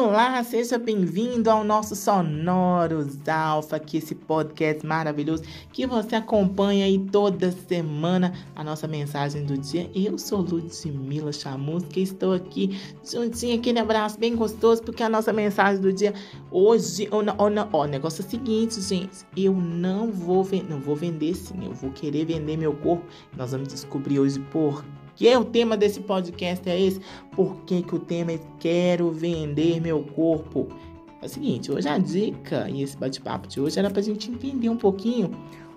Olá, seja bem-vindo ao nosso Sonoros Alfa, que esse podcast maravilhoso que você acompanha aí toda semana a nossa mensagem do dia. Eu sou Ludmila Chamusca e estou aqui juntinho, aquele abraço bem gostoso, porque a nossa mensagem do dia hoje, ó, o negócio é o seguinte, gente, eu não vou, não vou vender sim, eu vou querer vender meu corpo. Nós vamos descobrir hoje por que é o tema desse podcast é esse? Por que, que o tema é Quero Vender Meu Corpo? É o seguinte, hoje a dica e esse bate-papo de hoje era para a gente entender um pouquinho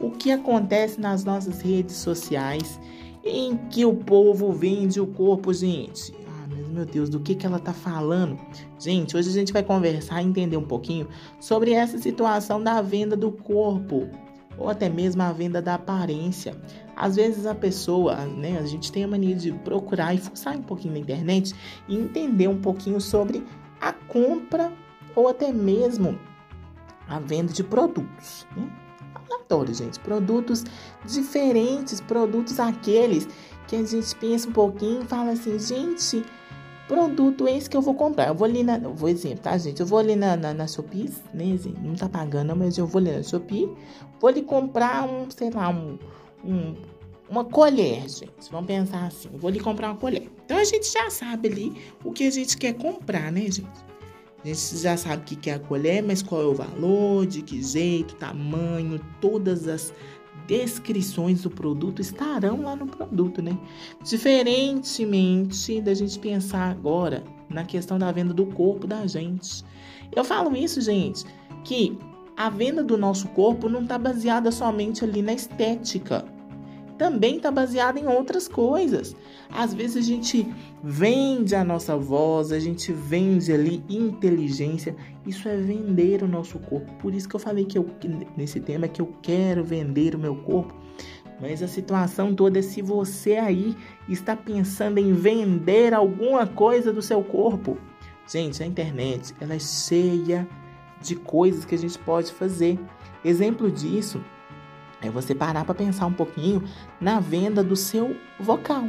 o que acontece nas nossas redes sociais em que o povo vende o corpo, gente. Ah, mas meu Deus, do que, que ela tá falando? Gente, hoje a gente vai conversar e entender um pouquinho sobre essa situação da venda do corpo ou até mesmo a venda da aparência. Às vezes a pessoa, né, a gente tem a mania de procurar e fuçar um pouquinho na internet e entender um pouquinho sobre a compra ou até mesmo a venda de produtos. Né? Aleatório, gente. Produtos diferentes, produtos aqueles que a gente pensa um pouquinho e fala assim, gente, produto esse que eu vou comprar. Eu vou ali na. Vou exemplo, tá, gente? Eu vou ali na, na, na Shopee, né? Assim, não tá pagando, mas eu vou ali na Shopee. Vou ali comprar um, sei lá, um. um uma colher, gente. Vamos pensar assim. Eu vou ali comprar uma colher. Então a gente já sabe ali o que a gente quer comprar, né, gente? A gente já sabe o que é a colher, mas qual é o valor, de que jeito, tamanho, todas as descrições do produto estarão lá no produto, né? Diferentemente da gente pensar agora na questão da venda do corpo da gente. Eu falo isso, gente, que a venda do nosso corpo não está baseada somente ali na estética também está baseada em outras coisas. Às vezes a gente vende a nossa voz, a gente vende ali inteligência. Isso é vender o nosso corpo. Por isso que eu falei que eu, nesse tema que eu quero vender o meu corpo. Mas a situação toda é se você aí está pensando em vender alguma coisa do seu corpo. Gente, a internet ela é cheia de coisas que a gente pode fazer. Exemplo disso é você parar para pensar um pouquinho na venda do seu vocal.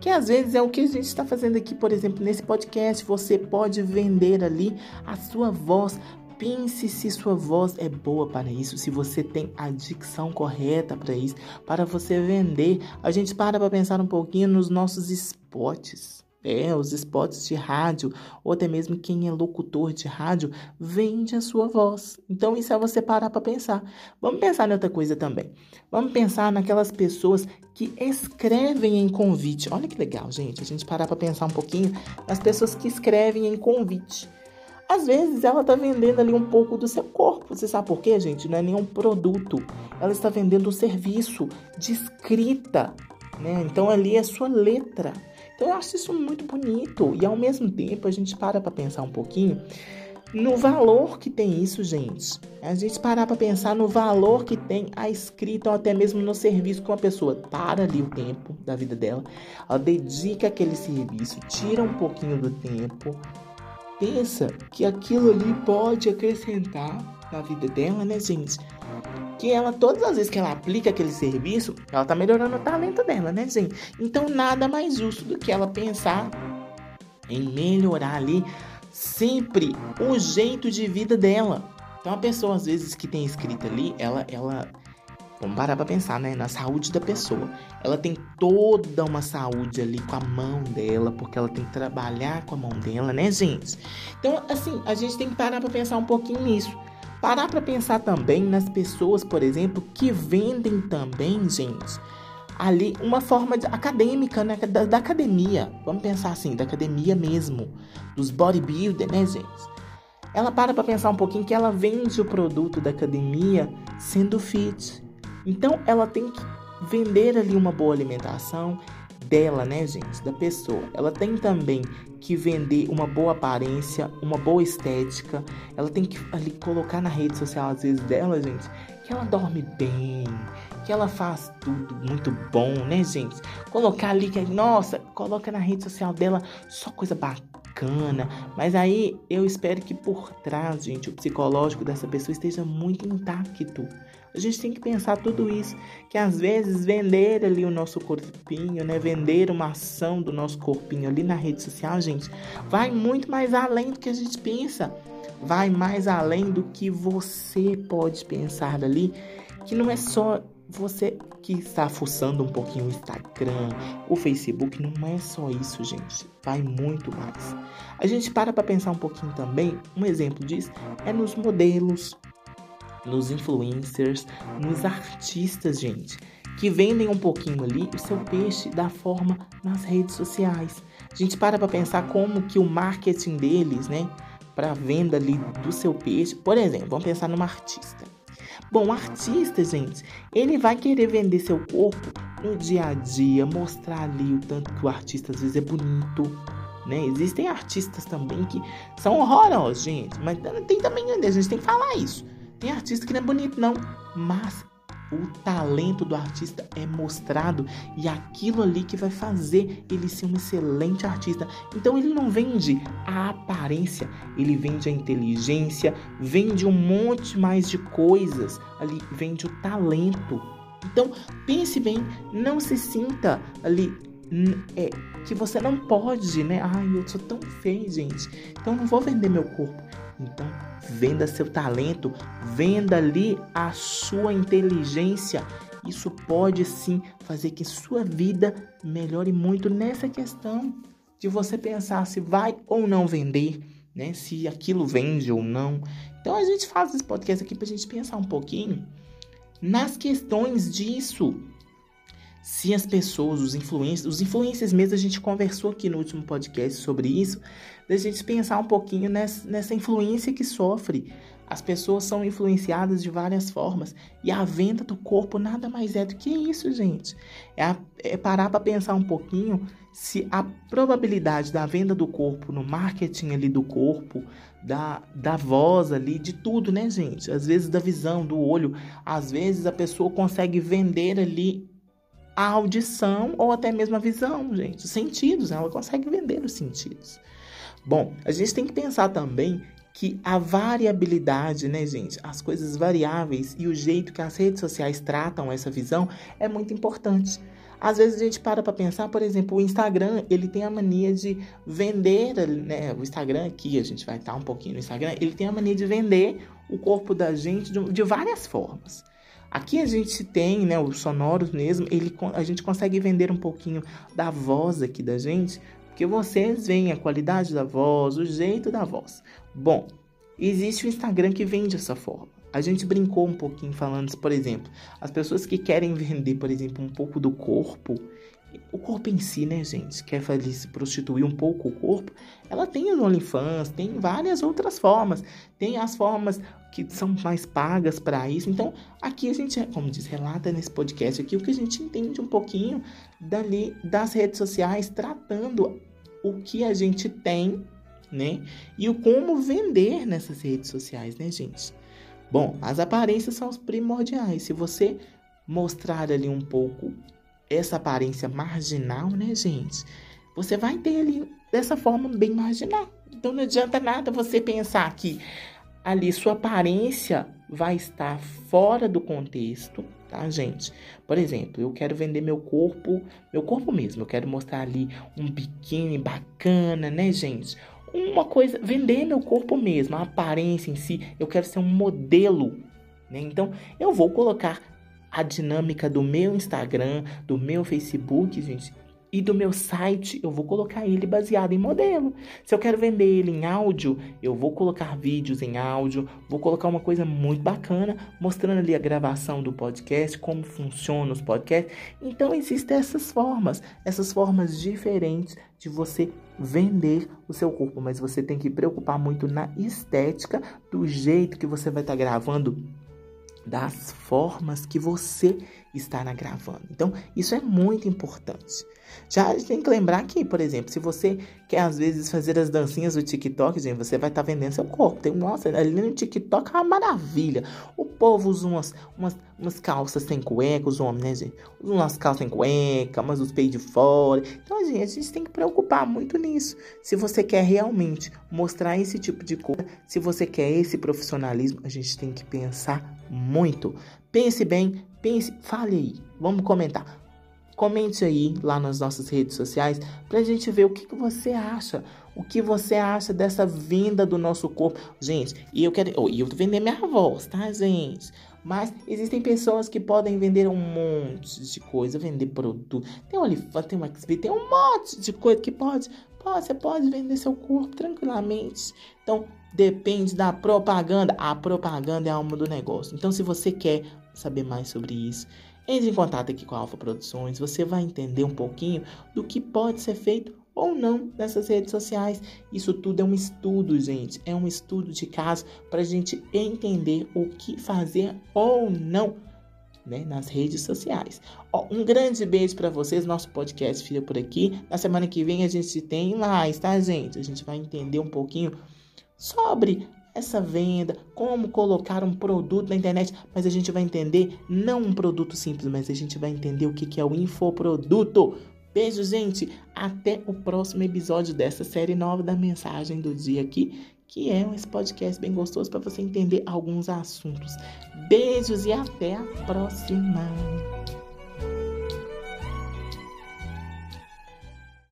Que às vezes é o que a gente está fazendo aqui, por exemplo, nesse podcast. Você pode vender ali a sua voz. Pense se sua voz é boa para isso, se você tem a dicção correta para isso, para você vender. A gente para para pensar um pouquinho nos nossos spots. É, os spots de rádio, ou até mesmo quem é locutor de rádio, vende a sua voz. Então, isso é você parar para pensar. Vamos pensar em outra coisa também. Vamos pensar naquelas pessoas que escrevem em convite. Olha que legal, gente. A gente parar para pensar um pouquinho nas pessoas que escrevem em convite. Às vezes ela está vendendo ali um pouco do seu corpo. Você sabe por quê, gente? Não é nenhum produto. Ela está vendendo um serviço de escrita. Né? Então ali é sua letra. Então eu acho isso muito bonito e ao mesmo tempo a gente para para pensar um pouquinho no valor que tem isso, gente. A gente parar para pensar no valor que tem a escrita ou até mesmo no serviço que uma pessoa para ali o tempo da vida dela, ela dedica aquele serviço, tira um pouquinho do tempo, pensa que aquilo ali pode acrescentar na vida dela, né, gente? Que ela, todas as vezes que ela aplica aquele serviço, ela tá melhorando o talento dela, né, gente? Então, nada mais justo do que ela pensar em melhorar ali sempre o jeito de vida dela. Então, a pessoa, às vezes, que tem escrita ali, ela, ela Vamos parar pra pensar, né? Na saúde da pessoa. Ela tem toda uma saúde ali com a mão dela, porque ela tem que trabalhar com a mão dela, né, gente? Então, assim, a gente tem que parar pra pensar um pouquinho nisso. Parar para pensar também nas pessoas, por exemplo, que vendem também, gente, ali uma forma acadêmica, né? Da, da, academia. Vamos pensar assim, da academia mesmo, dos bodybuilder, né, gente? Ela para para pensar um pouquinho que ela vende o produto da academia sendo fit. Então, ela tem que vender ali uma boa alimentação, dela, né, gente, da pessoa. Ela tem também que vender uma boa aparência, uma boa estética. Ela tem que ali colocar na rede social às vezes dela, gente, que ela dorme bem, que ela faz tudo muito bom, né, gente? Colocar ali que nossa, coloca na rede social dela só coisa bacana. Mas aí eu espero que por trás, gente, o psicológico dessa pessoa esteja muito intacto. A gente tem que pensar tudo isso, que às vezes vender ali o nosso corpinho, né, vender uma ação do nosso corpinho ali na rede social, gente, vai muito mais além do que a gente pensa. Vai mais além do que você pode pensar ali, que não é só você que está fuçando um pouquinho o Instagram, o Facebook, não é só isso, gente. Vai muito mais. A gente para para pensar um pouquinho também. Um exemplo disso é nos modelos, nos influencers, nos artistas, gente, que vendem um pouquinho ali o seu peixe da forma nas redes sociais. A gente para para pensar como que o marketing deles, né, para venda ali do seu peixe, por exemplo, vamos pensar numa artista. Bom, artista, gente, ele vai querer vender seu corpo no dia a dia, mostrar ali o tanto que o artista às vezes é bonito, né? Existem artistas também que são horrorosos, gente, mas tem também, a gente tem que falar isso. Tem artista que não é bonito, não, mas o talento do artista é mostrado e aquilo ali que vai fazer ele ser um excelente artista. Então ele não vende a aparência, ele vende a inteligência, vende um monte mais de coisas, ali vende o talento. Então pense bem, não se sinta ali é, que você não pode, né? Ai, eu sou tão feio, gente. Então não vou vender meu corpo. Então, venda seu talento, venda ali a sua inteligência. Isso pode sim fazer que sua vida melhore muito nessa questão de você pensar se vai ou não vender, né? Se aquilo vende ou não. Então a gente faz esse podcast aqui para a gente pensar um pouquinho nas questões disso se as pessoas, os influencers, os influencers mesmo, a gente conversou aqui no último podcast sobre isso, da gente pensar um pouquinho nessa, nessa influência que sofre. As pessoas são influenciadas de várias formas e a venda do corpo nada mais é do que isso, gente. É, a, é parar para pensar um pouquinho se a probabilidade da venda do corpo no marketing ali do corpo, da, da voz ali, de tudo, né, gente? Às vezes da visão, do olho, às vezes a pessoa consegue vender ali a audição ou até mesmo a visão, gente. Os sentidos, ela consegue vender os sentidos. Bom, a gente tem que pensar também que a variabilidade, né, gente, as coisas variáveis e o jeito que as redes sociais tratam essa visão é muito importante. Às vezes a gente para para pensar, por exemplo, o Instagram, ele tem a mania de vender, né, o Instagram aqui, a gente vai estar um pouquinho no Instagram, ele tem a mania de vender o corpo da gente de, de várias formas. Aqui a gente tem, né, os sonoros mesmo, ele, a gente consegue vender um pouquinho da voz aqui da gente, porque vocês veem a qualidade da voz, o jeito da voz. Bom, existe o Instagram que vende essa forma. A gente brincou um pouquinho falando, por exemplo, as pessoas que querem vender, por exemplo, um pouco do corpo, o corpo em si, né, gente, quer fazer se prostituir um pouco o corpo, ela tem os OnlyFans, tem várias outras formas, tem as formas que são mais pagas para isso. Então, aqui a gente, como diz, relata nesse podcast aqui o que a gente entende um pouquinho dali das redes sociais, tratando o que a gente tem, né, e o como vender nessas redes sociais, né, gente. Bom, as aparências são os primordiais. Se você mostrar ali um pouco essa aparência marginal, né, gente? Você vai ter ali dessa forma bem marginal. Então não adianta nada você pensar que ali sua aparência vai estar fora do contexto, tá, gente? Por exemplo, eu quero vender meu corpo, meu corpo mesmo, eu quero mostrar ali um biquíni bacana, né, gente? Uma coisa, vender meu corpo mesmo, a aparência em si, eu quero ser um modelo, né? Então, eu vou colocar a dinâmica do meu Instagram, do meu Facebook, gente, e do meu site, eu vou colocar ele baseado em modelo. Se eu quero vender ele em áudio, eu vou colocar vídeos em áudio, vou colocar uma coisa muito bacana, mostrando ali a gravação do podcast, como funciona os podcasts. Então existem essas formas, essas formas diferentes de você vender o seu corpo, mas você tem que preocupar muito na estética do jeito que você vai estar tá gravando das formas que você estar gravando. Então, isso é muito importante. Já a gente tem que lembrar que, por exemplo, se você quer às vezes fazer as dancinhas do TikTok, gente, você vai estar tá vendendo seu corpo. Tem, nossa, ali no TikTok é uma maravilha. O povo usa umas, umas, umas calças sem cueca, os homens, né, gente? Usa umas calças sem cueca, mas os peitos de fora. Então, gente, a gente tem que preocupar muito nisso. Se você quer realmente mostrar esse tipo de coisa, se você quer esse profissionalismo, a gente tem que pensar muito. Pense bem, pense, fale aí. Vamos comentar. Comente aí lá nas nossas redes sociais pra gente ver o que, que você acha. O que você acha dessa venda do nosso corpo. Gente, e eu quero. Oh, eu tô vendendo minha voz, tá, gente? Mas existem pessoas que podem vender um monte de coisa, vender produto. Tem o Olifant, tem XB, tem um monte de coisa que pode. Pode, você pode vender seu corpo tranquilamente. Então, depende da propaganda. A propaganda é a alma do negócio. Então, se você quer saber mais sobre isso, entre em contato aqui com a Alfa Produções, você vai entender um pouquinho do que pode ser feito ou não nessas redes sociais. Isso tudo é um estudo, gente. É um estudo de caso para a gente entender o que fazer ou não né, nas redes sociais. Ó, um grande beijo para vocês. Nosso podcast fica por aqui. Na semana que vem a gente tem mais, tá, gente? A gente vai entender um pouquinho sobre essa venda, como colocar um produto na internet, mas a gente vai entender não um produto simples, mas a gente vai entender o que é o infoproduto. Beijo, gente. Até o próximo episódio dessa série nova da mensagem do dia aqui, que é esse podcast bem gostoso para você entender alguns assuntos. Beijos e até a próxima.